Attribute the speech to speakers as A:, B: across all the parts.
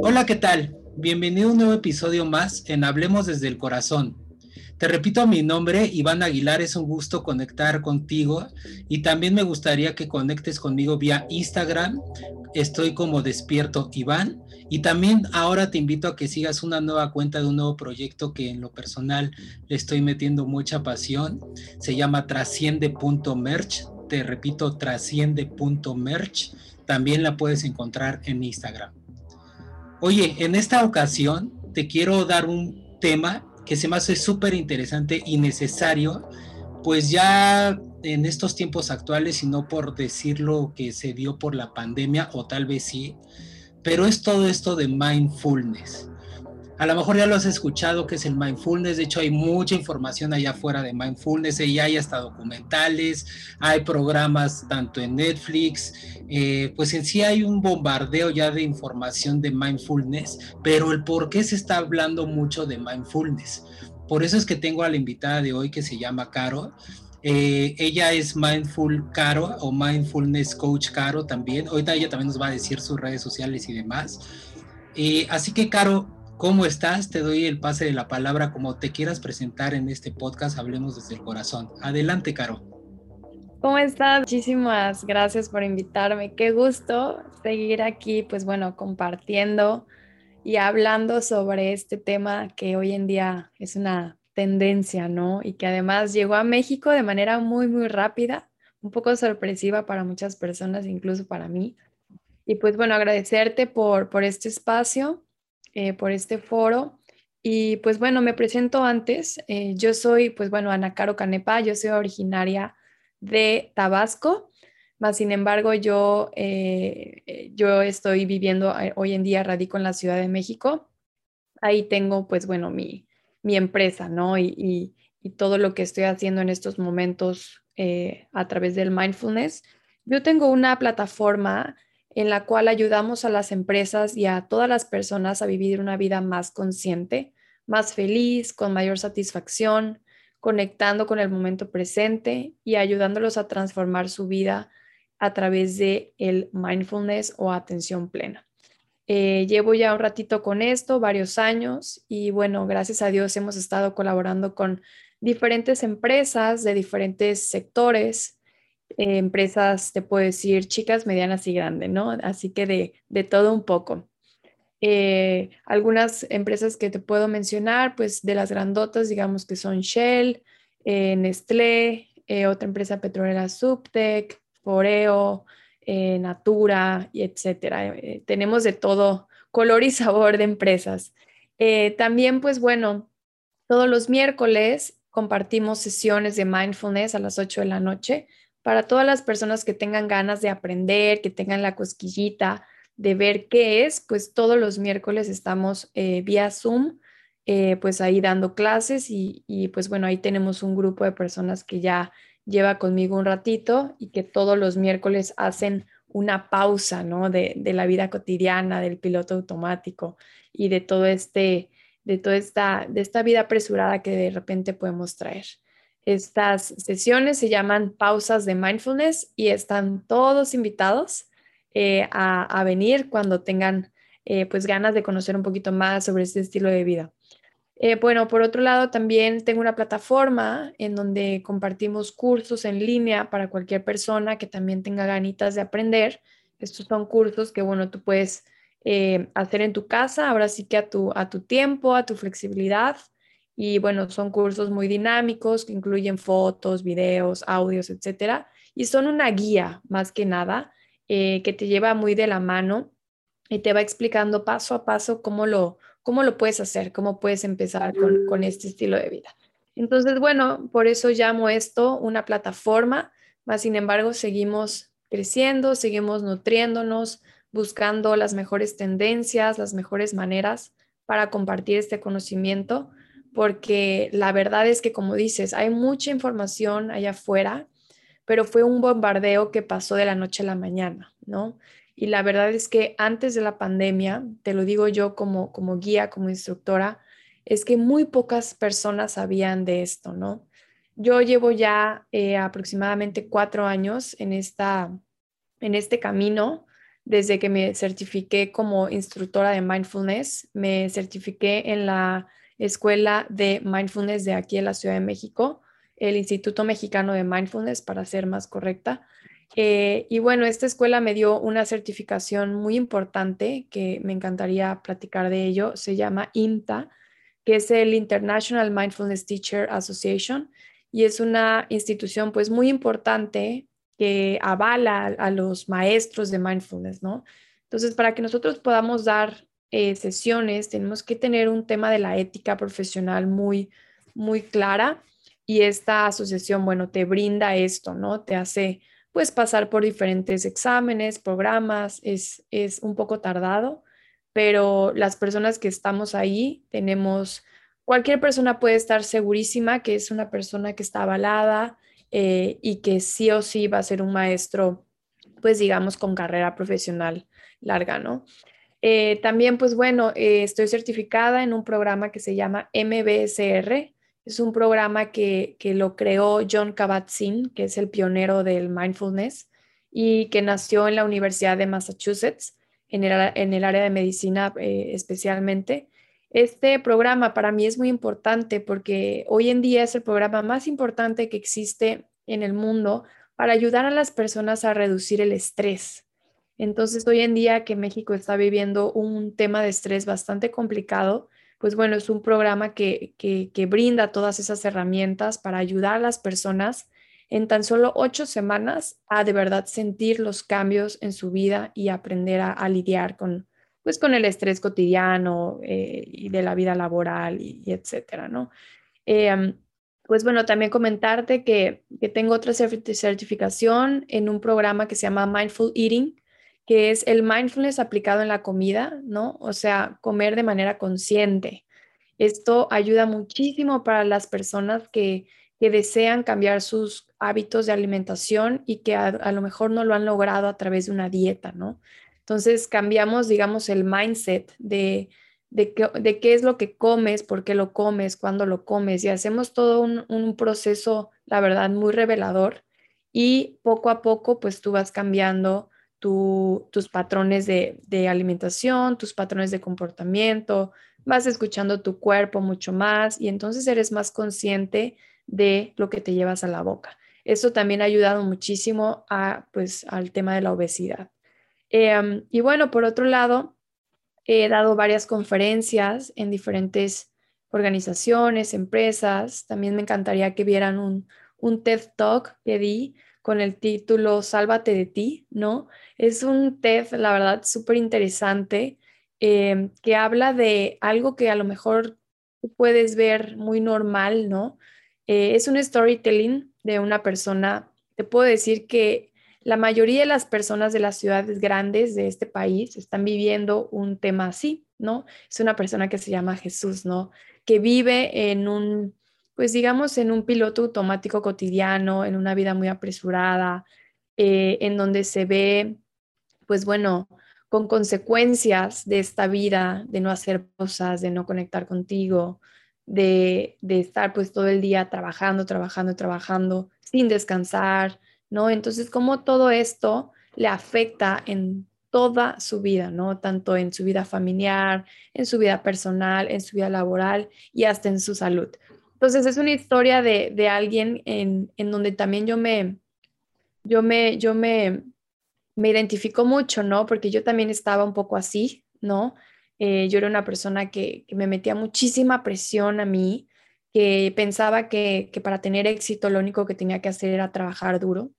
A: Hola, ¿qué tal? Bienvenido a un nuevo episodio más en Hablemos desde el Corazón. Te repito mi nombre, Iván Aguilar, es un gusto conectar contigo y también me gustaría que conectes conmigo vía Instagram. Estoy como despierto Iván y también ahora te invito a que sigas una nueva cuenta de un nuevo proyecto que en lo personal le estoy metiendo mucha pasión. Se llama trasciende.merch. Te repito, trasciende.merch. También la puedes encontrar en Instagram. Oye, en esta ocasión te quiero dar un tema que se me hace súper interesante y necesario, pues ya en estos tiempos actuales, y no por decirlo que se dio por la pandemia, o tal vez sí, pero es todo esto de mindfulness. A lo mejor ya lo has escuchado que es el mindfulness, de hecho hay mucha información allá afuera de mindfulness, y hay hasta documentales, hay programas tanto en Netflix, eh, pues en sí hay un bombardeo ya de información de mindfulness, pero el por qué se está hablando mucho de mindfulness. Por eso es que tengo a la invitada de hoy que se llama Caro. Eh, ella es Mindful Caro o Mindfulness Coach Caro también. Ahorita ella también nos va a decir sus redes sociales y demás. Eh, así que, Caro, ¿Cómo estás? Te doy el pase de la palabra como te quieras presentar en este podcast, hablemos desde el corazón. Adelante, Caro.
B: ¿Cómo estás? Muchísimas gracias por invitarme. Qué gusto seguir aquí, pues bueno, compartiendo y hablando sobre este tema que hoy en día es una tendencia, ¿no? Y que además llegó a México de manera muy, muy rápida, un poco sorpresiva para muchas personas, incluso para mí. Y pues bueno, agradecerte por, por este espacio eh, por este foro. Y pues bueno, me presento antes. Eh, yo soy, pues bueno, Ana Caro Canepa, yo soy originaria de Tabasco, más sin embargo yo, eh, yo estoy viviendo hoy en día, radico en la Ciudad de México. Ahí tengo, pues bueno, mi, mi empresa, ¿no? Y, y, y, todo lo que estoy haciendo en estos momentos a través del mindfulness. Yo tengo una plataforma en la cual ayudamos a las empresas y a todas las personas a vivir una vida más consciente, más feliz, con mayor satisfacción, conectando con el momento presente y ayudándolos a transformar su vida a través de el mindfulness o atención plena. Eh, llevo ya un ratito con esto, varios años, y bueno, gracias a Dios hemos estado colaborando con diferentes empresas de diferentes sectores eh, empresas, te puedo decir, chicas, medianas y grandes, ¿no? Así que de, de todo un poco. Eh, algunas empresas que te puedo mencionar, pues de las grandotas, digamos que son Shell, eh, Nestlé, otra empresa petrolera Subtec, Foreo, Natura, y etcétera. tenemos de todo color y sabor de empresas. también, pues bueno, todos los miércoles compartimos sesiones de mindfulness a las 8 de la noche para todas las personas que tengan ganas de aprender, que tengan la cosquillita de ver qué es, pues todos los miércoles estamos eh, vía Zoom, eh, pues ahí dando clases y, pues bueno, ahí tenemos un grupo de personas que ya lleva conmigo un ratito y que todos los miércoles hacen una pausa, ¿no? De, de la vida cotidiana, del piloto automático y de todo este, de toda esta, de esta vida apresurada que de repente podemos traer. Estas sesiones se llaman pausas de mindfulness y están todos invitados eh, a, venir cuando tengan eh, pues ganas de conocer un poquito más sobre este estilo de vida. Eh, bueno, por otro lado, también tengo una plataforma en donde compartimos cursos en línea para cualquier persona que también tenga ganitas de aprender. Estos son cursos que, bueno, tú puedes hacer en tu casa, ahora sí que a tu, a tu tiempo, a tu flexibilidad. Y bueno, son cursos muy dinámicos que incluyen fotos, videos, audios, etcétera. Y son una guía más que nada eh, que te lleva muy de la mano y te va explicando paso a paso cómo lo, cómo lo puedes hacer, cómo puedes empezar con, con este estilo de vida. Entonces, bueno, por eso llamo esto una plataforma, más sin embargo, seguimos creciendo, seguimos nutriéndonos, buscando las mejores tendencias, las mejores maneras para compartir este conocimiento porque la verdad es que, como dices, hay mucha información allá afuera, pero fue un bombardeo que pasó de la noche a la mañana, ¿no? Y la verdad es que antes de la pandemia, te lo digo yo como, como guía, como instructora, es que muy pocas personas sabían de esto, ¿no? Yo llevo ya eh, aproximadamente cuatro años en esta, en este camino desde que me certifiqué como instructora de mindfulness. Me certifiqué en la escuela de mindfulness de aquí en la Ciudad de México, el Instituto Mexicano de Mindfulness, para ser más correcta. Eh, y bueno, esta escuela me dio una certificación muy importante que me encantaría platicar de ello. Se llama IMTA, que es el International Mindfulness Teacher Association y es una institución pues muy importante que avala a los maestros de mindfulness, ¿no? Entonces, para que nosotros podamos dar eh, sesiones, tenemos que tener un tema de la ética profesional muy, muy clara y esta asociación, bueno, te brinda esto, ¿no? Te hace, pues, pasar por diferentes exámenes, programas, es, es un poco tardado, pero las personas que estamos ahí tenemos, cualquier persona puede estar segurísima que es una persona que está avalada eh, y que sí o sí va a ser un maestro, pues, digamos, con carrera profesional larga, ¿no? Eh, también, pues bueno, eh, estoy certificada en un programa que se llama MBSR. Es un programa que, lo creó John Kabat-Zinn, que es el pionero del mindfulness y que nació en la Universidad de Massachusetts, en el, área de medicina eh, especialmente. Este programa para mí es muy importante porque hoy en día es el programa más importante que existe en el mundo para ayudar a las personas a reducir el estrés entonces, hoy en día que México está viviendo un tema de estrés bastante complicado, pues bueno, es un programa que, brinda todas esas herramientas para ayudar a las personas en tan solo ocho semanas a de verdad sentir los cambios en su vida y aprender a, lidiar con, pues, con el estrés cotidiano eh, y de la vida laboral y, etcétera, ¿no? Em, pues bueno, también comentarte que, que tengo otra certificación en un programa que se llama Mindful Eating, que es el mindfulness aplicado en la comida, ¿no? O sea, comer de manera consciente. Esto ayuda muchísimo para las personas que, desean cambiar sus hábitos de alimentación y que a, lo mejor no lo han logrado a través de una dieta, ¿no? Entonces cambiamos, digamos, el mindset de, de, qué es lo que comes, por qué lo comes, cuándo lo comes y hacemos todo un, un proceso, la verdad, muy revelador y poco a poco, pues tú vas cambiando tus patrones de, alimentación, tus patrones de comportamiento, vas escuchando tu cuerpo mucho más y entonces eres más consciente de lo que te llevas a la boca. Eso también ha ayudado muchísimo a, pues, al tema de la obesidad. Em, y bueno, por otro lado, he dado varias conferencias en diferentes organizaciones, empresas. También me encantaría que vieran un, un TED Talk que di con el título Sálvate de ti, ¿no? Es un TED, la verdad, súper interesante, em, que habla de algo que a lo mejor puedes ver muy normal, ¿no? Eh, es un storytelling de una persona. Te puedo decir que la mayoría de las personas de las ciudades grandes de este país están viviendo un tema así, ¿no? Es una persona que se llama Jesús, ¿no? Que vive en un pues digamos, en un piloto automático cotidiano, en una vida muy apresurada, eh, en donde se ve, pues bueno, con consecuencias de esta vida, de no hacer cosas, de no conectar contigo, de, de estar pues todo el día trabajando, trabajando, trabajando, sin descansar, ¿no? Entonces, cómo todo esto le afecta en toda su vida, ¿no? Tanto en su vida familiar, en su vida personal, en su vida laboral y hasta en su salud. Entonces es una historia de, alguien en, donde también yo me, yo me, yo me, me identifico mucho, ¿no? Porque yo también estaba un poco así, ¿no? Eh, yo era una persona que, me metía muchísima presión a mí, que pensaba que, para tener éxito lo único que tenía que hacer era trabajar duro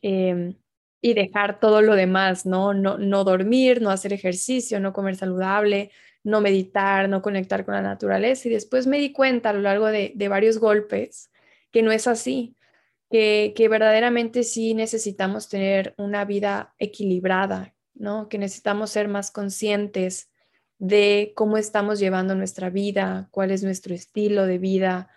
B: em, y dejar todo lo demás, ¿no? ¿no? No dormir, no hacer ejercicio, no comer saludable, no meditar, no conectar con la naturaleza. Y después me di cuenta a lo largo de, varios golpes que no es así, que, que, verdaderamente sí necesitamos tener una vida equilibrada, ¿no? Que necesitamos ser más conscientes de cómo estamos llevando nuestra vida, cuál es nuestro estilo de vida,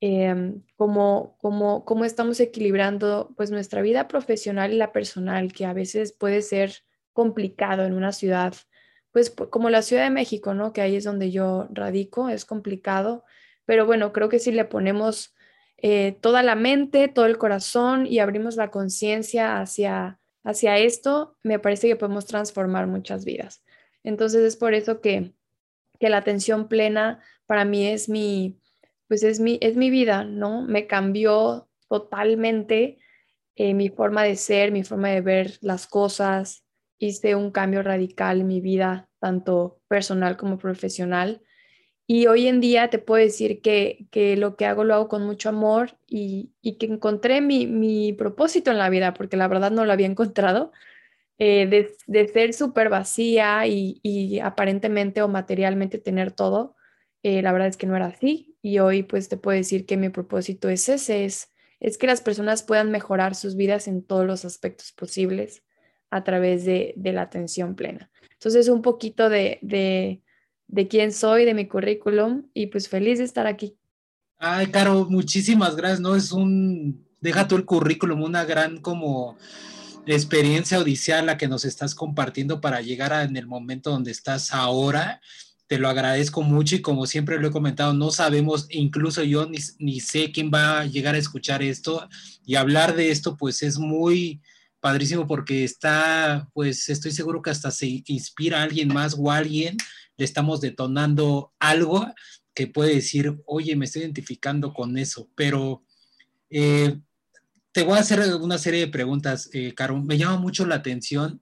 B: em, cómo, cómo, cómo, estamos equilibrando pues nuestra vida profesional y la personal, que a veces puede ser complicado en una ciudad pues como la Ciudad de México, ¿no? Que ahí es donde yo radico, es complicado, pero bueno, creo que si le ponemos eh, toda la mente, todo el corazón y abrimos la conciencia hacia, hacia esto, me parece que podemos transformar muchas vidas. Entonces es por eso que, que la atención plena para mí es mi, pues es mi, es mi vida, ¿no? Me cambió totalmente eh, mi forma de ser, mi forma de ver las cosas. Hice un cambio radical en mi vida, tanto personal como profesional. Y hoy en día te puedo decir que, que lo que hago lo hago con mucho amor y, y que encontré mi, mi, propósito en la vida, porque la verdad no lo había encontrado, eh, de, de, ser súper vacía y, y, aparentemente o materialmente tener todo. Eh, la verdad es que no era así y hoy pues te puedo decir que mi propósito es ese, es, es que las personas puedan mejorar sus vidas en todos los aspectos posibles a través de, de la atención plena. Entonces un poquito de, de de quién soy, de mi currículum y pues feliz de estar aquí.
A: Ay, Caro, muchísimas gracias, ¿no? Es un, deja tú el currículum, una gran como experiencia odicial la que nos estás compartiendo para llegar a, en el momento donde estás ahora. Te lo agradezco mucho y como siempre lo he comentado, no sabemos, incluso yo ni, ni sé quién va a llegar a escuchar esto y hablar de esto pues es muy padrísimo porque está, pues estoy seguro que hasta se inspira a alguien más o alguien le estamos detonando algo que puede decir, oye, me estoy identificando con eso, pero eh, te voy a hacer una serie de preguntas, eh, Caro. Me llama mucho la atención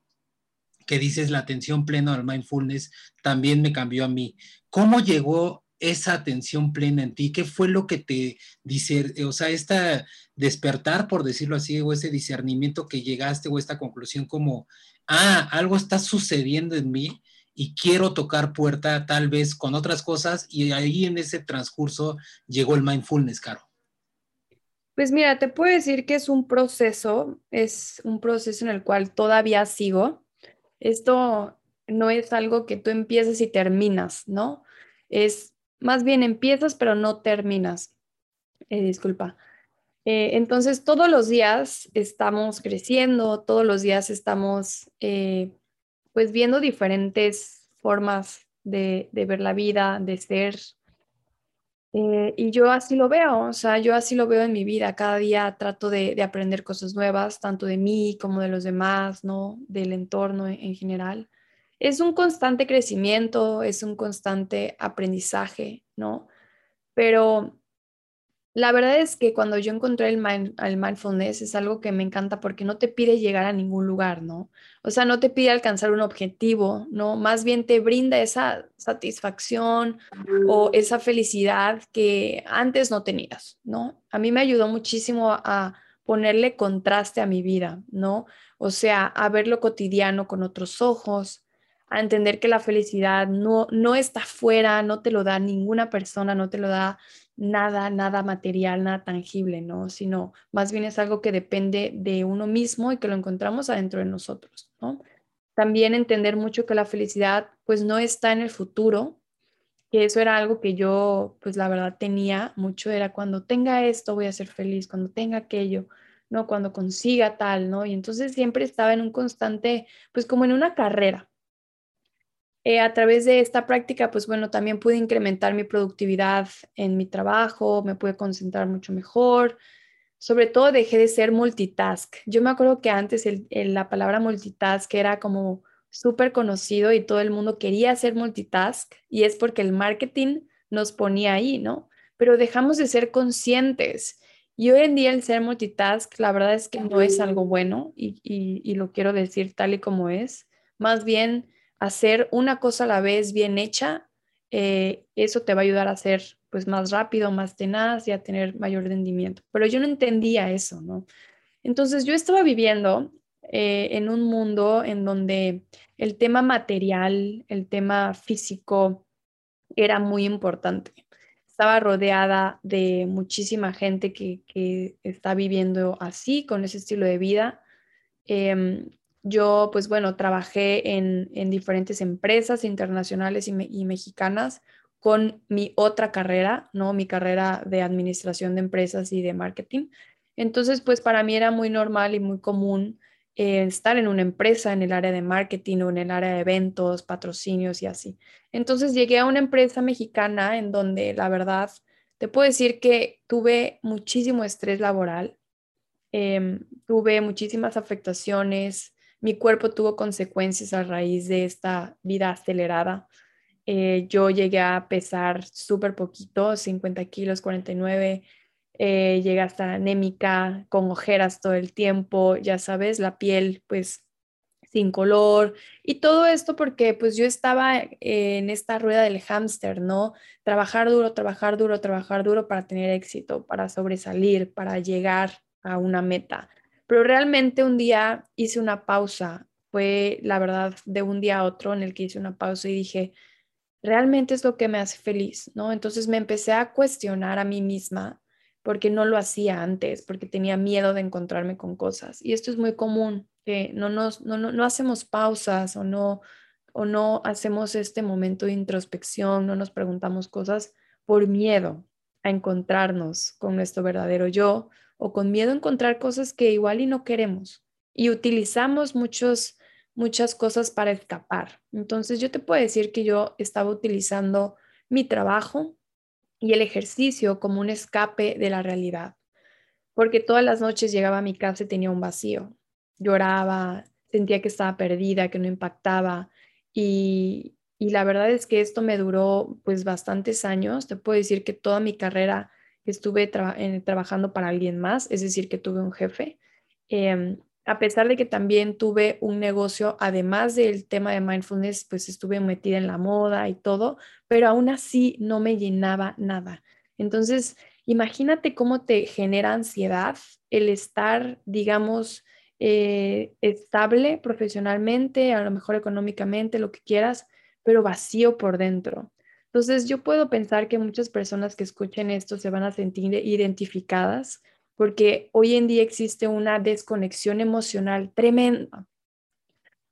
A: que dices la atención plena al mindfulness, también me cambió a mí. ¿Cómo llegó esa atención plena en ti? ¿Qué fue lo que te dice, o sea, esta despertar, por decirlo así, o ese discernimiento que llegaste, o esta conclusión como, ah, algo está sucediendo en mí y quiero tocar puerta tal vez con otras cosas y ahí en ese transcurso llegó el mindfulness, Caro.
B: Pues mira, te puedo decir que es un proceso, es un proceso en el cual todavía sigo. Esto no es algo que tú empiezas y terminas, ¿no? Es más bien empiezas pero no terminas. Eh, disculpa. Eh, entonces, todos los días estamos creciendo, todos los días estamos eh, pues viendo diferentes formas de, ver la vida, de ser. Eh, y yo así lo veo, o sea, yo así lo veo en mi vida. Cada día trato de, aprender cosas nuevas, tanto de mí como de los demás, ¿no? Del entorno en, en general. Es un constante crecimiento, es un constante aprendizaje, ¿no? Pero la verdad es que cuando yo encontré el, mindfulness es algo que me encanta porque no te pide llegar a ningún lugar, ¿no? O sea, no te pide alcanzar un objetivo, ¿no? Más bien te brinda esa satisfacción o esa felicidad que antes no tenías, ¿no? A mí me ayudó muchísimo a ponerle contraste a mi vida, ¿no? O sea, a ver lo cotidiano con otros ojos, a entender que la felicidad no, no está fuera, no te lo da ninguna persona, no te lo da nada, nada material, nada tangible, ¿no? Sino más bien es algo que depende de uno mismo y que lo encontramos adentro de nosotros, ¿no? También entender mucho que la felicidad pues no está en el futuro, que eso era algo que yo pues la verdad tenía mucho, era cuando tenga esto voy a ser feliz, cuando tenga aquello, ¿no? Cuando consiga tal, ¿no? Y entonces siempre estaba en un constante, pues como en una carrera, eh, a través de esta práctica, pues bueno, también pude incrementar mi productividad en mi trabajo, me pude concentrar mucho mejor. Sobre todo dejé de ser multitask. Yo me acuerdo que antes la palabra multitask era como súper conocido y todo el mundo quería hacer multitask y es porque el marketing nos ponía ahí, ¿no? Pero dejamos de ser conscientes. Y hoy en día el ser multitask, la verdad es que no es algo bueno y, y lo quiero decir tal y como es. Más bien hacer una cosa a la vez bien hecha, eh, eso te va a ayudar a ser pues más rápido, más tenaz y a tener mayor rendimiento. Pero yo no entendía eso, ¿no? Entonces yo estaba viviendo eh, en un mundo en donde el tema material, el tema físico era muy importante. Estaba rodeada de muchísima gente que, está viviendo así, con ese estilo de vida. Em, yo, pues bueno, trabajé en, diferentes empresas internacionales y, mexicanas con mi otra carrera, ¿no? Mi carrera de administración de empresas y de marketing. Entonces, pues para mí era muy normal y muy común eh, estar en una empresa en el área de marketing o en el área de eventos, patrocinios y así. Entonces llegué a una empresa mexicana en donde la verdad te puedo decir que tuve muchísimo estrés laboral, em, tuve muchísimas afectaciones, mi cuerpo tuvo consecuencias a raíz de esta vida acelerada. Eh, yo llegué a pesar súper poquito, 50 kilos, 49, eh, llegué hasta anémica, con ojeras todo el tiempo, ya sabes, la piel pues sin color y todo esto porque pues yo estaba en esta rueda del hámster, ¿no? Trabajar duro, trabajar duro, trabajar duro para tener éxito, para sobresalir, para llegar a una meta. Pero realmente un día hice una pausa, fue la verdad de un día a otro en el que hice una pausa y dije, realmente es lo que me hace feliz, ¿no? Entonces me empecé a cuestionar a mí misma porque no lo hacía antes, porque tenía miedo de encontrarme con cosas. Y esto es muy común, que no, nos, no, no, hacemos pausas o no, o no hacemos este momento de introspección, no nos preguntamos cosas por miedo a encontrarnos con nuestro verdadero yo o con miedo a encontrar cosas que igual y no queremos. Y utilizamos muchos, muchas cosas para escapar. Entonces yo te puedo decir que yo estaba utilizando mi trabajo y el ejercicio como un escape de la realidad, porque todas las noches llegaba a mi casa y tenía un vacío lloraba, sentía que estaba perdida, que no impactaba. Y, la verdad es que esto me duró pues bastantes años. Te puedo decir que toda mi carrera estuve trabajando para alguien más, es decir, que tuve un jefe. Em, a pesar de que también tuve un negocio, además del tema de mindfulness, pues estuve metida en la moda y todo, pero aún así no me llenaba nada. Entonces, imagínate cómo te genera ansiedad el estar, digamos, eh, estable profesionalmente, a lo mejor económicamente, lo que quieras, pero vacío por dentro. Entonces, yo puedo pensar que muchas personas que escuchen esto se van a sentir identificadas porque hoy en día existe una desconexión emocional tremenda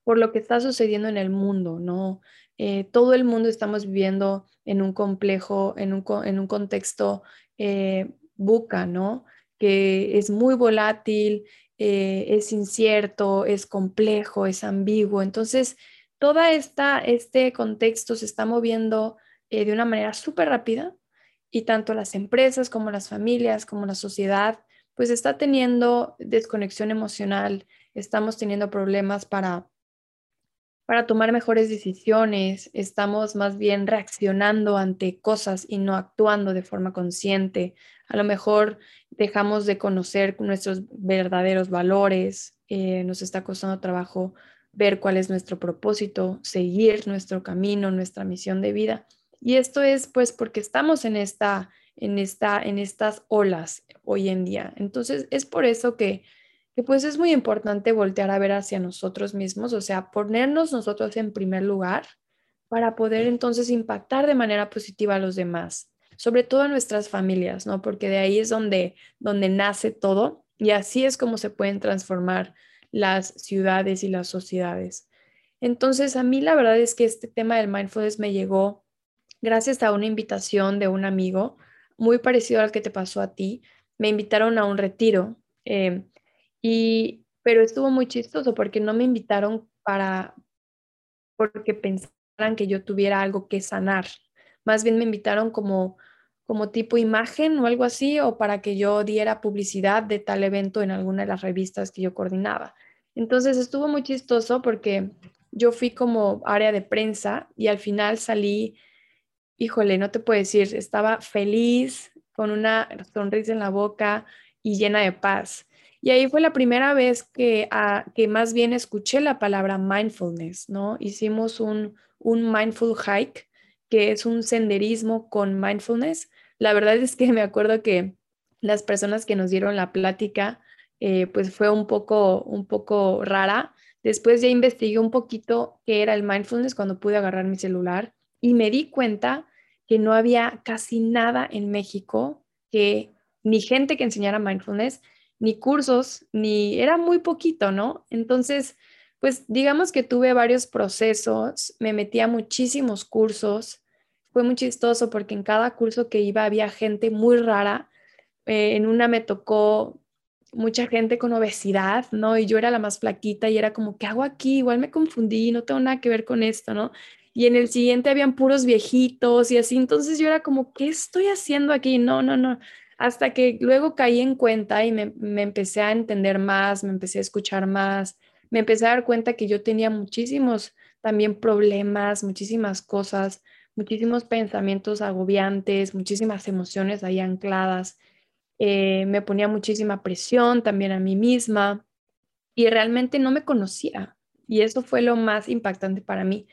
B: por lo que está sucediendo en el mundo, ¿no? Eh, todo el mundo estamos viviendo en un complejo, en un, en un contexto eh, ¿no? Que es muy volátil, eh, es incierto, es complejo, es ambiguo. Entonces, todo este contexto se está moviendo eh, de una manera súper rápida y tanto las empresas como las familias, como la sociedad, pues está teniendo desconexión emocional, estamos teniendo problemas para para tomar mejores decisiones, estamos más bien reaccionando ante cosas y no actuando de forma consciente. A lo mejor dejamos de conocer nuestros verdaderos valores, eh, nos está costando trabajo ver cuál es nuestro propósito, seguir nuestro camino, nuestra misión de vida. Y esto es pues porque estamos en esta en esta en estas olas hoy en día. Entonces, es por eso que que pues es muy importante voltear a ver hacia nosotros mismos, o sea, ponernos nosotros en primer lugar para poder entonces impactar de manera positiva a los demás, sobre todo a nuestras familias, ¿no? Porque de ahí es donde, donde nace todo y así es como se pueden transformar las ciudades y las sociedades. Entonces, a mí la verdad es que este tema del mindfulness me llegó gracias a una invitación de un amigo muy parecido al que te pasó a ti. Me invitaron a un retiro. Eh, y, pero estuvo muy chistoso porque no me invitaron para, porque pensaran que yo tuviera algo que sanar. Más bien me invitaron como, como tipo imagen o algo así, o para que yo diera publicidad de tal evento en alguna de las revistas que yo coordinaba. Entonces estuvo muy chistoso porque yo fui como área de prensa y al final salí, híjole, no te puedo decir, estaba feliz, con una sonrisa en la boca y llena de paz. Y ahí fue la primera vez que, ah, que más bien escuché la palabra mindfulness, ¿no? Hicimos un, un mindful hike, que es un senderismo con mindfulness. La verdad es que me acuerdo que las personas que nos dieron la plática, eh, pues fue un poco, un poco rara. Después ya investigué un poquito qué era el mindfulness cuando pude agarrar mi celular y me di cuenta que no había casi nada en México que ni gente que enseñara mindfulness, ni cursos, ni era muy poquito, ¿no? Entonces, pues digamos que tuve varios procesos, me metí a muchísimos cursos, fue muy chistoso porque en cada curso que iba había gente muy rara, eh, en una me tocó mucha gente con obesidad, ¿no? Y yo era la más flaquita y era como, ¿qué hago aquí? Igual me confundí, no tengo nada que ver con esto, ¿no? Y en el siguiente habían puros viejitos y así, entonces yo era como, ¿qué estoy haciendo aquí? No, no, no hasta que luego caí en cuenta y me, empecé a entender más, me empecé a escuchar más, me empecé a dar cuenta que yo tenía muchísimos también problemas, muchísimas cosas, muchísimos pensamientos agobiantes, muchísimas emociones ahí ancladas. Eh, me ponía muchísima presión también a mí misma y realmente no me conocía. Y eso fue lo más impactante para mí.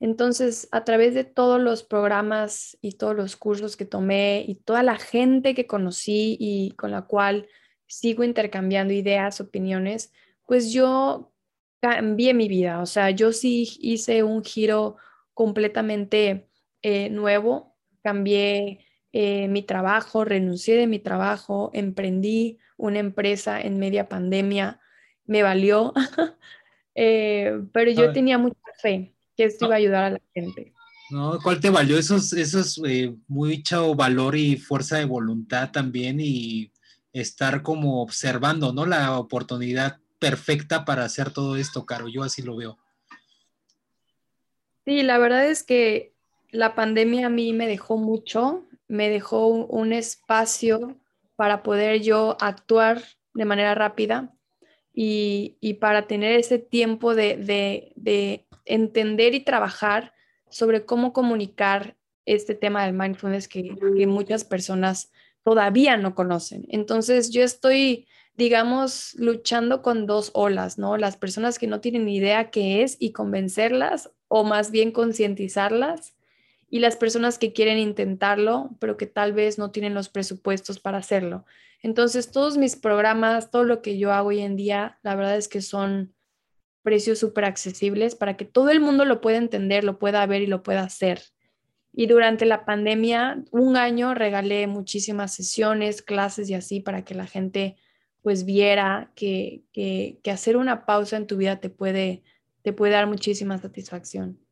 B: Entonces, a través de todos los programas y todos los cursos que tomé y toda la gente que conocí y con la cual sigo intercambiando ideas, opiniones, pues yo cambié mi vida. O sea, yo sí hice un giro completamente eh, nuevo, cambié eh, mi trabajo, renuncié de mi trabajo, emprendí una empresa en media pandemia, me valió, eh, pero yo tenía mucha fe que esto iba a ayudar a la gente.
A: No, ¿cuál te valió? Eso es, eh, mucho valor y fuerza de voluntad también y estar como observando, ¿no? La oportunidad perfecta para hacer todo esto, Caro. Yo así lo veo.
B: Sí, la verdad es que la pandemia a mí me dejó mucho, me dejó un, espacio para poder yo actuar de manera rápida y, para tener ese tiempo de, entender y trabajar sobre cómo comunicar este tema del mindfulness que, muchas personas todavía no conocen. Entonces yo estoy, digamos, luchando con dos olas, ¿no? Las personas que no tienen idea qué es y convencerlas o más bien concientizarlas y las personas que quieren intentarlo, pero que tal vez no tienen los presupuestos para hacerlo. Entonces, todos mis programas, todo lo que yo hago hoy en día, la verdad es que son precios súper accesibles para que todo el mundo lo pueda entender, lo pueda ver y lo pueda hacer. Y durante la pandemia, un año regalé muchísimas sesiones, clases y así para que la gente pues viera que, que, hacer una pausa en tu vida te puede, te puede dar muchísima satisfacción.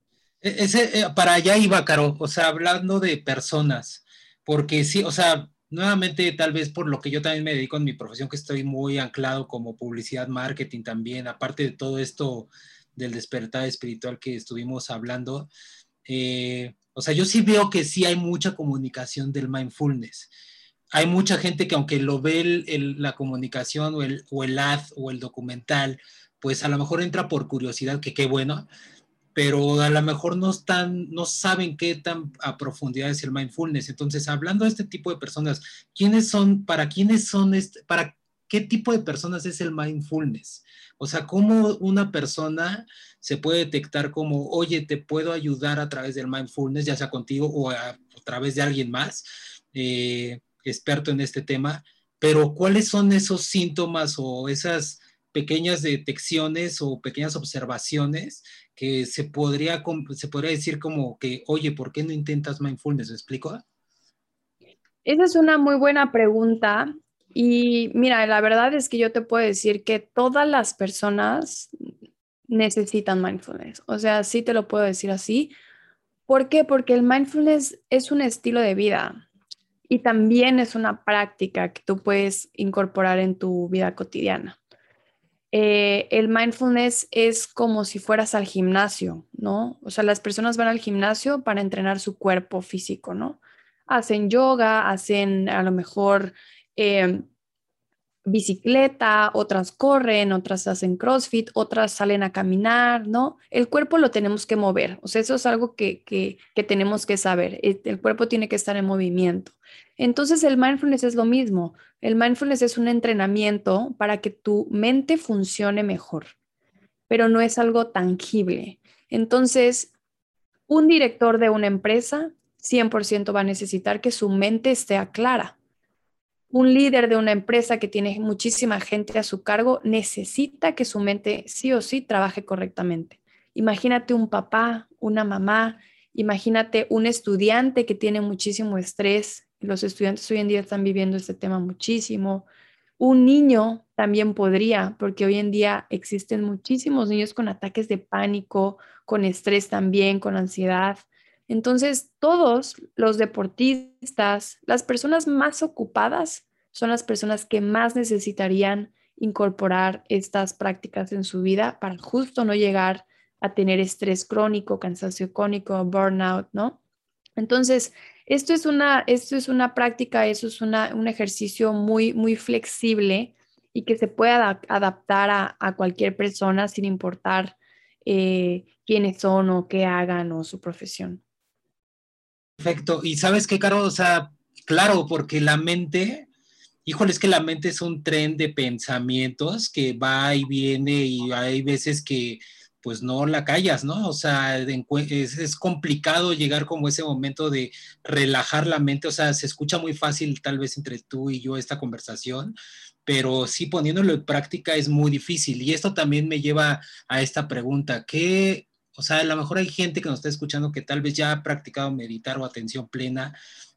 A: E, ese, eh, para allá iba, Caro, o sea, hablando de personas, porque sí, o sea, nuevamente tal vez por lo que yo también me dedico en mi profesión, que estoy muy anclado como publicidad, marketing también, aparte de todo esto del despertar espiritual que estuvimos hablando, eh, o sea, yo sí veo que sí hay mucha comunicación del mindfulness. Hay mucha gente que aunque lo ve la comunicación o el, o el ad o el documental, pues a lo mejor entra por curiosidad, que qué bueno, pero a lo mejor no están, no saben qué tan a profundidad es el mindfulness. Entonces, hablando de este tipo de personas, ¿quiénes son, para quiénes son, este, para qué tipo de personas es el mindfulness? O sea, ¿cómo una persona se puede detectar como, oye, te puedo ayudar a través del mindfulness, ya sea contigo o a, través de alguien más, eh, experto en este tema? Pero ¿cuáles son esos síntomas o esas pequeñas detecciones o pequeñas observaciones que se podría, se podría decir como que, oye, ¿por qué no intentas mindfulness? ¿Me explico?
B: Esa es una muy buena pregunta. Y mira, la verdad es que yo te puedo decir que todas las personas necesitan mindfulness. O sea, sí te lo puedo decir así. ¿Por qué? Porque el mindfulness es un estilo de vida y también es una práctica que tú puedes incorporar en tu vida cotidiana. Eh, el mindfulness es como si fueras al gimnasio, ¿no? O sea, las personas van al gimnasio para entrenar su cuerpo físico, ¿no? Hacen yoga, hacen a lo mejor eh, bicicleta, otras corren, otras hacen CrossFit, otras salen a caminar, ¿no? El cuerpo lo tenemos que mover, o sea, eso es algo que, que, tenemos que saber, el cuerpo tiene que estar en movimiento. Entonces el mindfulness es lo mismo, el mindfulness es un entrenamiento para que tu mente funcione mejor, pero no es algo tangible. Entonces, un director de una empresa 100% va a necesitar que su mente esté clara un líder de una empresa que tiene muchísima gente a su cargo necesita que su mente sí o sí trabaje correctamente. Imagínate un papá, una mamá, imagínate un estudiante que tiene muchísimo estrés. Los estudiantes hoy en día están viviendo este tema muchísimo. Un niño también podría, porque hoy en día existen muchísimos niños con ataques de pánico, con estrés también, con ansiedad. Entonces, todos los deportistas, las personas más ocupadas, son las personas que más necesitarían incorporar estas prácticas en su vida para justo no llegar a tener estrés crónico, cansancio crónico, burnout, ¿no? Entonces, esto es una, esto es una práctica, eso es un ejercicio muy, muy flexible y que se pueda adaptar a, cualquier persona sin importar eh, quiénes son o qué hagan o su profesión.
A: Perfecto. Y sabes qué, Caro, o sea, claro, porque la mente, híjole, es que la mente es un tren de pensamientos que va y viene y hay veces que pues no la callas, ¿no? O sea, es, es, complicado llegar como ese momento de relajar la mente, o sea, se escucha muy fácil tal vez entre tú y yo esta conversación, pero sí poniéndolo en práctica es muy difícil. Y esto también me lleva a esta pregunta, ¿qué, o sea, a lo mejor hay gente que nos está escuchando que tal vez ya ha practicado meditar o atención plena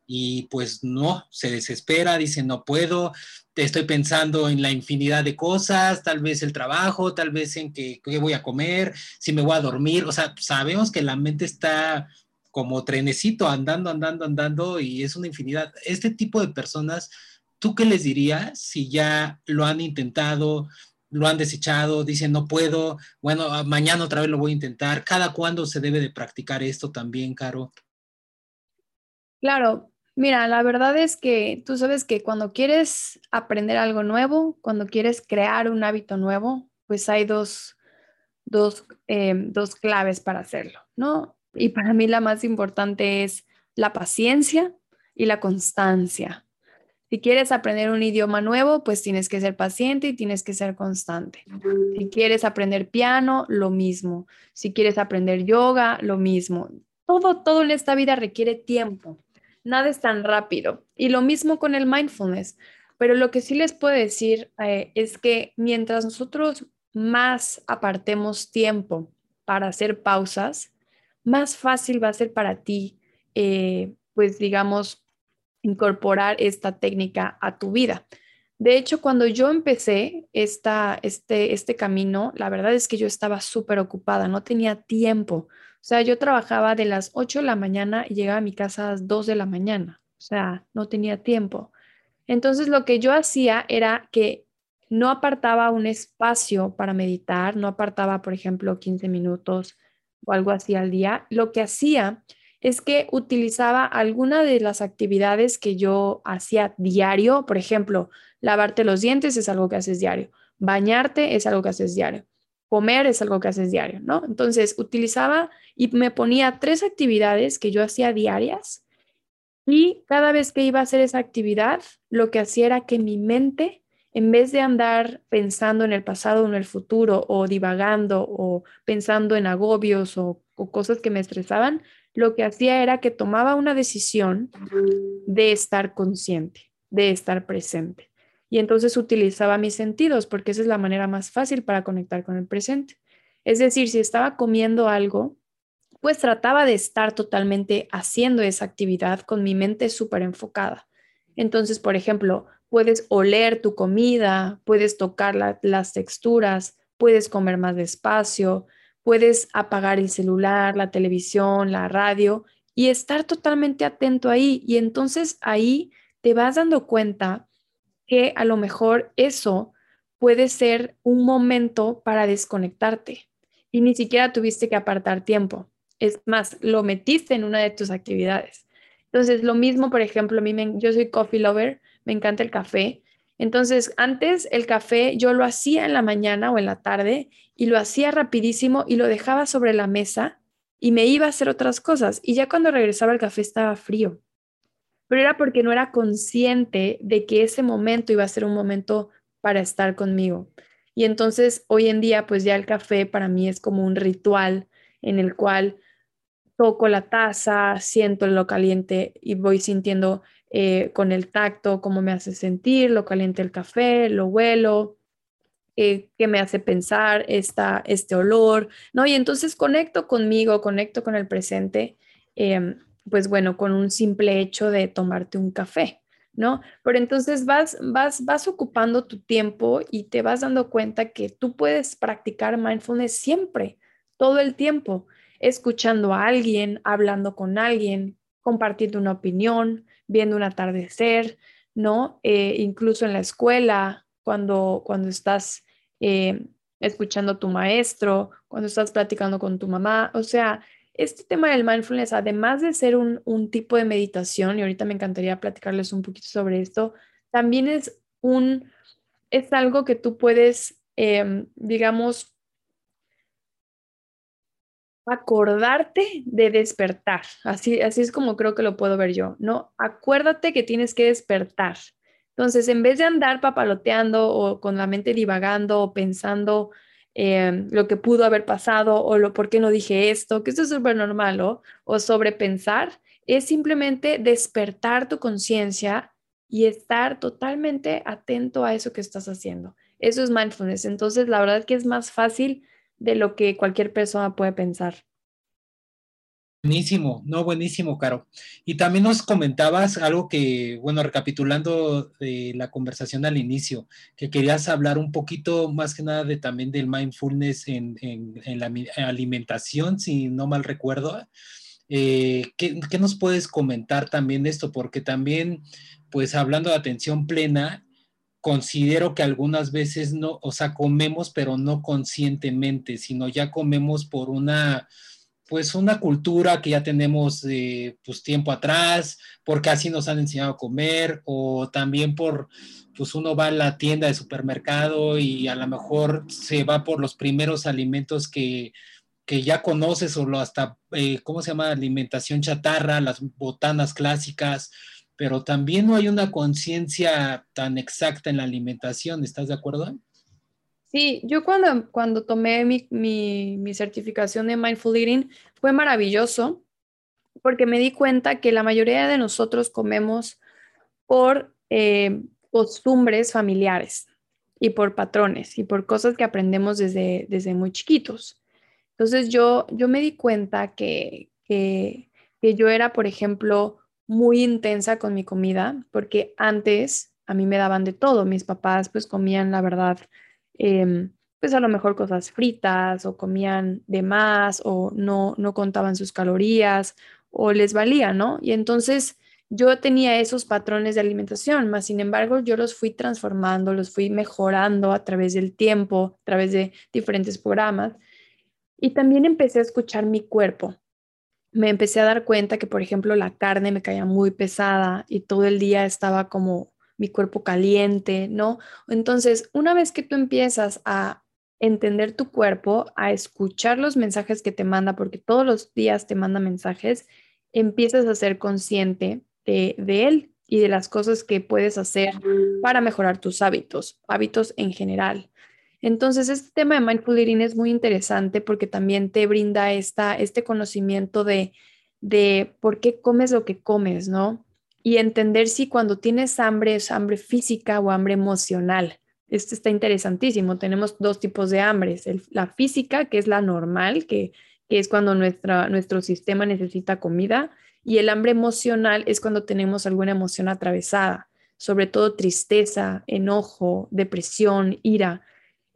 A: y pues no, se desespera, dice, no puedo, estoy pensando en la infinidad de cosas, tal vez el trabajo, tal vez en qué, voy a comer, si me voy a dormir, o sea, sabemos que la mente está como trenecito andando, andando, andando y es una infinidad. Este tipo de personas, ¿tú qué les dirías si ya lo han intentado, lo han desechado, dicen no puedo, bueno, mañana otra vez lo voy a intentar? ¿Cada cuándo se debe de practicar esto también, Caro?
B: Claro, Mira, la verdad es que tú sabes que cuando quieres aprender algo nuevo, cuando quieres crear un hábito nuevo, pues hay dos, dos, em, dos claves para hacerlo, ¿no? Y para mí la más importante es la paciencia y la constancia. Si quieres aprender un idioma nuevo, pues tienes que ser paciente y tienes que ser constante. Si quieres aprender piano, lo mismo. Si quieres aprender yoga, lo mismo. Todo, todo en esta vida requiere tiempo nada es tan rápido. Y lo mismo con el mindfulness. Pero lo que sí les puedo decir eh, es que mientras nosotros más apartemos tiempo para hacer pausas, más fácil va a ser para ti, eh, pues digamos, incorporar esta técnica a tu vida. De hecho, cuando yo empecé esta, este, este camino, la verdad es que yo estaba súper ocupada, no tenía tiempo. O sea, yo trabajaba de las 8 de la mañana y llegaba a mi casa a las 2 de la mañana. O sea, no tenía tiempo. Entonces, lo que yo hacía era que no apartaba un espacio para meditar, no apartaba, por ejemplo, 15 minutos o algo así al día. Lo que hacía es que utilizaba alguna de las actividades que yo hacía diario. Por ejemplo, lavarte los dientes es algo que haces diario. Bañarte es algo que haces diario comer es algo que haces diario, ¿no? Entonces utilizaba y me ponía tres actividades que yo hacía diarias y cada vez que iba a hacer esa actividad, lo que hacía era que mi mente, en vez de andar pensando en el pasado o en el futuro o divagando o pensando en agobios o, cosas que me estresaban, lo que hacía era que tomaba una decisión de estar consciente, de estar presente y entonces utilizaba mis sentidos porque esa es la manera más fácil para conectar con el presente. Es decir, si estaba comiendo algo, pues trataba de estar totalmente haciendo esa actividad con mi mente súper enfocada. Entonces, por ejemplo, puedes oler tu comida, puedes tocar las texturas, puedes comer más despacio, puedes apagar el celular, la televisión, la radio y estar totalmente atento ahí. Y entonces ahí te vas dando cuenta que a lo mejor eso puede ser un momento para desconectarte y ni siquiera tuviste que apartar tiempo. Es más, lo metiste en una de tus actividades. Entonces, lo mismo, por ejemplo, a mí yo soy coffee lover, me encanta el café. Entonces, antes el café yo lo hacía en la mañana o en la tarde y lo hacía rapidísimo y lo dejaba sobre la mesa y me iba a hacer otras cosas. Y ya cuando regresaba el café estaba frío pero era porque no era consciente de que ese momento iba a ser un momento para estar conmigo. Y entonces hoy en día, pues ya el café para mí es como un ritual en el cual toco la taza, siento lo caliente y voy sintiendo eh, con el tacto cómo me hace sentir, lo caliente el café, lo huelo, eh, qué me hace pensar esta, este olor, ¿no? Y entonces conecto conmigo, conecto con el presente. Em, pues bueno, con un simple hecho de tomarte un café, ¿no? Pero entonces vas, vas, vas ocupando tu tiempo y te vas dando cuenta que tú puedes practicar mindfulness siempre, todo el tiempo, escuchando a alguien, hablando con alguien, compartiendo una opinión, viendo un atardecer, ¿no? Eh, incluso en la escuela, cuando, cuando estás eh, escuchando a tu maestro, cuando estás platicando con tu mamá, o sea, este tema del mindfulness, además de ser un, tipo de meditación, y ahorita me encantaría platicarles un poquito sobre esto, también es un, es algo que tú puedes, em, digamos, acordarte de despertar. Así, así es como creo que lo puedo ver yo, ¿no? Acuérdate que tienes que despertar. Entonces, en vez de andar papaloteando o con la mente divagando o pensando em, lo que pudo haber pasado o lo por qué no dije esto, que esto es súper normal, ¿no? O sobrepensar, es simplemente despertar tu conciencia y estar totalmente atento a eso que estás haciendo. Eso es mindfulness. Entonces, la verdad que es más fácil de lo que cualquier persona puede pensar.
A: Buenísimo, no, buenísimo, Caro. Y también nos comentabas algo que, bueno, recapitulando de la conversación al inicio, que querías hablar un poquito más que nada de también del mindfulness en, la alimentación, si no mal recuerdo. Eh, ¿qué, ¿qué, nos puedes comentar también esto? Porque también, pues hablando de atención plena, considero que algunas veces no, o sea, comemos, pero no conscientemente, sino ya comemos por una, pues una cultura que ya tenemos eh, pues tiempo atrás, porque así nos han enseñado a comer, o también por, pues uno va a la tienda de supermercado y a lo mejor se va por los primeros alimentos que, que ya conoces o lo hasta, eh, ¿cómo se llama? Alimentación chatarra, las botanas clásicas, pero también no hay una conciencia tan exacta en la alimentación, ¿estás de acuerdo?
B: Sí, yo cuando, cuando tomé mi, mi, certificación de Mindful Eating fue maravilloso porque me di cuenta que la mayoría de nosotros comemos por eh, costumbres familiares y por patrones y por cosas que aprendemos desde, desde muy chiquitos. Entonces yo, yo me di cuenta que, que, que yo era, por ejemplo, muy intensa con mi comida, porque antes a mí me daban de todo. Mis papás pues comían, la verdad, em, pues a lo mejor cosas fritas o comían de más o no, no contaban sus calorías o les valía, ¿no? Y entonces yo tenía esos patrones de alimentación, más sin embargo yo los fui transformando, los fui mejorando a través del tiempo, a través de diferentes programas. Y también empecé a escuchar mi cuerpo me empecé a dar cuenta que, por ejemplo, la carne me caía muy pesada y todo el día estaba como mi cuerpo caliente, ¿no? Entonces, una vez que tú empiezas a entender tu cuerpo, a escuchar los mensajes que te manda, porque todos los días te manda mensajes, empiezas a ser consciente de, él y de las cosas que puedes hacer para mejorar tus hábitos, hábitos en general. Entonces, este tema de mindful eating es muy interesante porque también te brinda esta, este conocimiento de, de por qué comes lo que comes, ¿no? Y entender si cuando tienes hambre es hambre física o hambre emocional. Esto está interesantísimo. Tenemos dos tipos de hambres. la física, que es la normal, que, es cuando nuestra, nuestro sistema necesita comida. Y el hambre emocional es cuando tenemos alguna emoción atravesada, sobre todo tristeza, enojo, depresión, ira.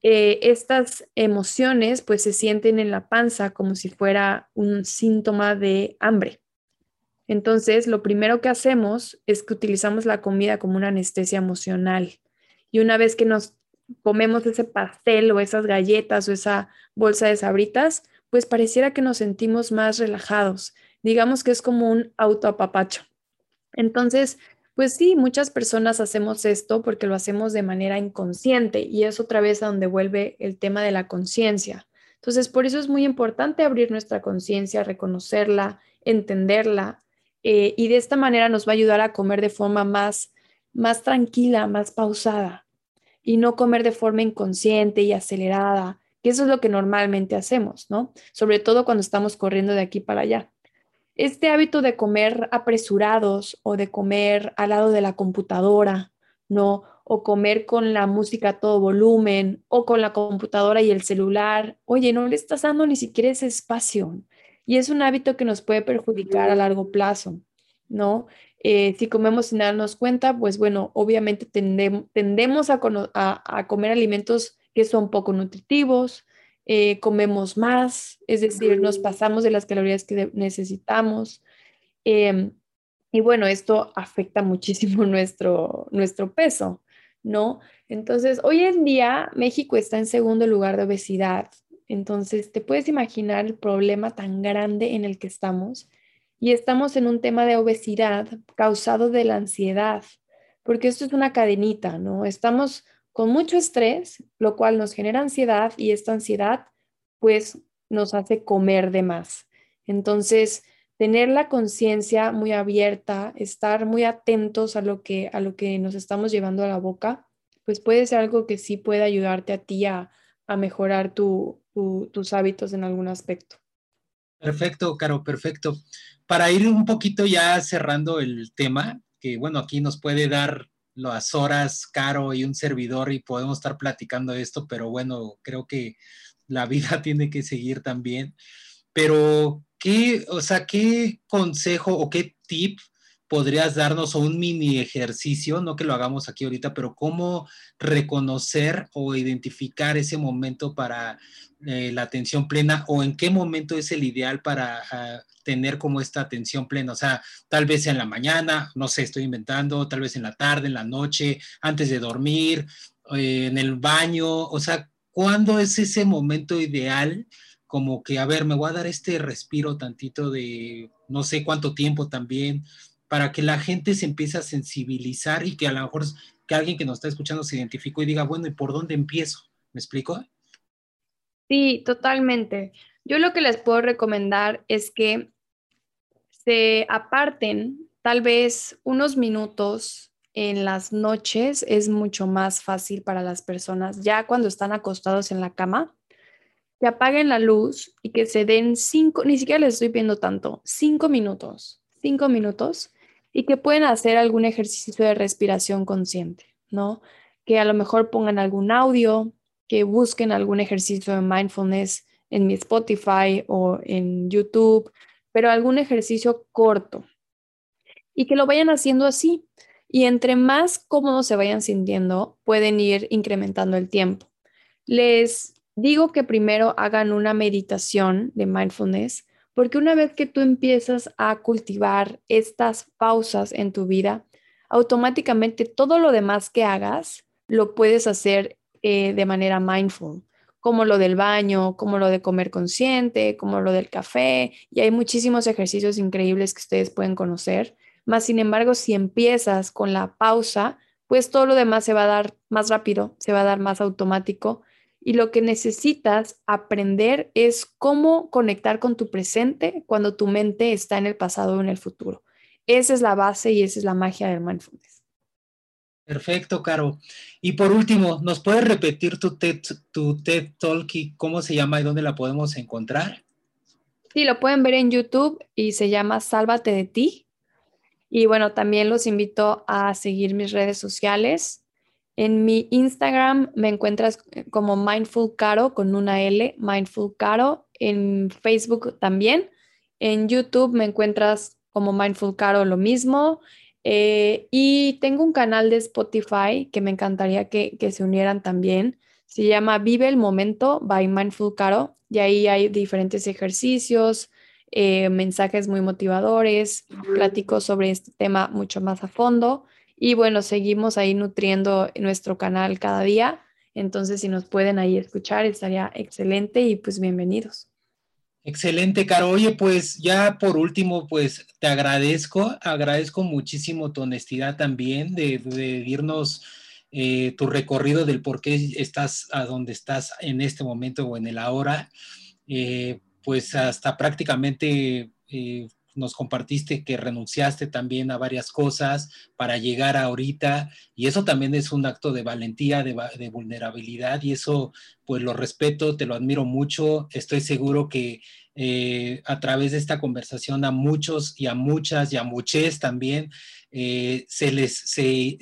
B: Eh, estas emociones pues se sienten en la panza como si fuera un síntoma de hambre. Entonces, lo primero que hacemos es que utilizamos la comida como una anestesia emocional. Y una vez que nos comemos ese pastel o esas galletas o esa bolsa de sabritas, pues pareciera que nos sentimos más relajados. Digamos que es como un autoapapacho. Entonces, pues sí, muchas personas hacemos esto porque lo hacemos de manera inconsciente y es otra vez a donde vuelve el tema de la conciencia. Entonces, por eso es muy importante abrir nuestra conciencia, reconocerla, entenderla eh, y de esta manera nos va a ayudar a comer de forma más, más tranquila, más pausada y no comer de forma inconsciente y acelerada, que eso es lo que normalmente hacemos, ¿no? Sobre todo cuando estamos corriendo de aquí para allá este hábito de comer apresurados o de comer al lado de la computadora, ¿no? O comer con la música a todo volumen o con la computadora y el celular, oye, no le estás dando ni siquiera ese espacio. Y es un hábito que nos puede perjudicar a largo plazo, ¿no? Eh, si comemos sin darnos cuenta, pues bueno, obviamente tendemos a, a comer alimentos que son poco nutritivos, eh, comemos más, es decir, nos pasamos de las calorías que necesitamos. Em, y bueno, esto afecta muchísimo nuestro, nuestro peso, ¿no? Entonces, hoy en día México está en segundo lugar de obesidad. Entonces, te puedes imaginar el problema tan grande en el que estamos. Y estamos en un tema de obesidad causado de la ansiedad, porque esto es una cadenita, ¿no? Estamos con mucho estrés, lo cual nos genera ansiedad y esta ansiedad pues nos hace comer de más. Entonces, tener la conciencia muy abierta, estar muy atentos a lo que a lo que nos estamos llevando a la boca, pues puede ser algo que sí puede ayudarte a ti a, mejorar tus hábitos en algún aspecto.
A: Perfecto, Caro, perfecto. Para ir un poquito ya cerrando el tema, que bueno, aquí nos puede dar las horas, Caro y un servidor y podemos estar platicando esto, pero bueno, creo que la vida tiene que seguir también. Pero, ¿qué, o sea, qué consejo o qué tip podrías darnos un mini ejercicio, no que lo hagamos aquí ahorita, pero cómo reconocer o identificar ese momento para eh, la atención plena o en qué momento es el ideal para ah, tener como esta atención plena? O sea, tal vez en la mañana, no sé, estoy inventando, tal vez en la tarde, en la noche, antes de dormir, eh, en el baño, o sea, ¿cuándo es ese momento ideal? Como que, a ver, me voy a dar este respiro tantito de no sé cuánto tiempo también, para que la gente se empiece a sensibilizar y que a lo mejor que alguien que nos está escuchando se identificó y diga, bueno, ¿y por dónde empiezo? ¿Me explico?
B: Sí, totalmente. Yo lo que les puedo recomendar es que se aparten tal vez unos minutos en las noches. Es mucho más fácil para las personas, ya cuando están acostados en la cama, que apaguen la luz y que se den cinco, ni siquiera les estoy pidiendo tanto, cinco minutos, cinco minutos y que pueden hacer algún ejercicio de respiración consciente, ¿no? Que a lo mejor pongan algún audio, que busquen algún ejercicio de mindfulness en mi Spotify o en YouTube, pero algún ejercicio corto y que lo vayan haciendo así. Y entre más cómodos se vayan sintiendo, pueden ir incrementando el tiempo. Les digo que primero hagan una meditación de mindfulness porque una vez que tú empiezas a cultivar estas pausas en tu vida, automáticamente todo lo demás que hagas lo puedes hacer eh, de manera mindful, como lo del baño, como lo de comer consciente, como lo del café, y hay muchísimos ejercicios increíbles que ustedes pueden conocer. Más sin embargo, si empiezas con la pausa, pues todo lo demás se va a dar más rápido, se va a dar más automático y lo que necesitas aprender es cómo conectar con tu presente cuando tu mente está en el pasado o en el futuro. Esa es la base y esa es la magia del mindfulness.
A: Perfecto, Caro. Y por último, ¿nos puedes repetir tu TED, tu TED Talk y cómo se llama y dónde la podemos encontrar?
B: Sí, lo pueden ver en YouTube y se llama Sálvate de ti. Y bueno, también los invito a seguir mis redes sociales. En mi Instagram me encuentras eh, como Mindful Caro con una L, Mindful Caro. En Facebook también. En YouTube me encuentras como Mindful Caro lo mismo. Eh, y tengo un canal de Spotify que me encantaría que, se unieran también. Se llama Vive el Momento by Mindful Caro. Y ahí hay diferentes ejercicios, eh, mensajes muy motivadores. Platico sobre este tema mucho más a fondo. Y bueno, seguimos ahí nutriendo nuestro canal cada día. Entonces, si nos pueden ahí escuchar, estaría excelente y pues bienvenidos.
A: Excelente, Caro. Oye, pues ya por último, pues te agradezco, agradezco muchísimo tu honestidad también de, de irnos eh, tu recorrido del por qué estás a donde estás en este momento o en el ahora. Eh, pues hasta prácticamente eh, nos compartiste que renunciaste también a varias cosas para llegar a ahorita y eso también es un acto de valentía, de, vulnerabilidad y eso pues lo respeto, te lo admiro mucho, estoy seguro que eh, a través de esta conversación a muchos y a muchas y a muchés también eh, se les, se,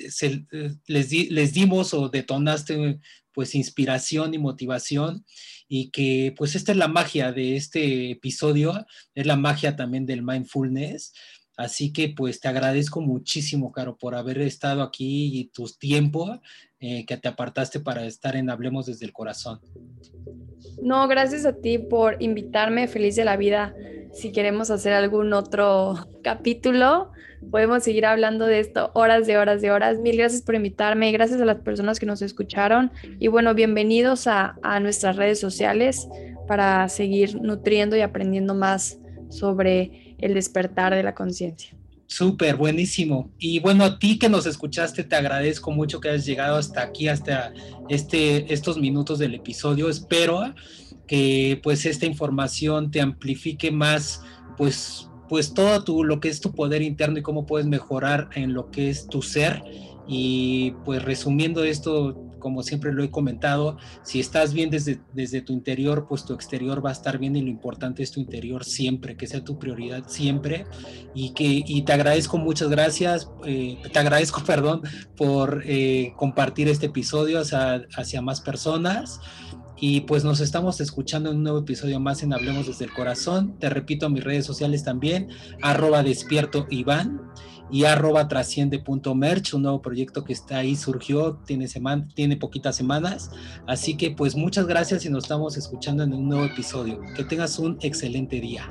A: les, les dimos o detonaste pues inspiración y motivación y que pues esta es la magia de este episodio, es la magia también del mindfulness. Así que pues te agradezco muchísimo, Caro, por haber estado aquí y tu tiempo eh, que te apartaste para estar en Hablemos desde el Corazón.
B: No, gracias a ti por invitarme, feliz de la vida. Si queremos hacer algún otro capítulo, podemos seguir hablando de esto horas de horas de horas. Mil gracias por invitarme, gracias a las personas que nos escucharon y bueno, bienvenidos a, a nuestras redes sociales para seguir nutriendo y aprendiendo más sobre el despertar de la conciencia.
A: Súper, buenísimo. Y bueno, a ti que nos escuchaste, te agradezco mucho que hayas llegado hasta aquí, hasta este, estos minutos del episodio. Espero que pues esta información te amplifique más, pues, pues todo tu, lo que es tu poder interno y cómo puedes mejorar en lo que es tu ser. Y pues resumiendo esto, como siempre lo he comentado, si estás bien desde, desde tu interior, pues tu exterior va a estar bien y lo importante es tu interior siempre, que sea tu prioridad siempre. Y, que, y te agradezco, muchas gracias, eh, te agradezco, perdón, por eh, compartir este episodio hacia, hacia más personas. Y pues nos estamos escuchando en un nuevo episodio más en Hablemos desde el Corazón. Te repito, mis redes sociales también, arroba despierto Iván y arroba trasciende.merch, un nuevo proyecto que está ahí, surgió, tiene, semana, tiene poquitas semanas. Así que pues muchas gracias y nos estamos escuchando en un nuevo episodio. Que tengas un excelente día.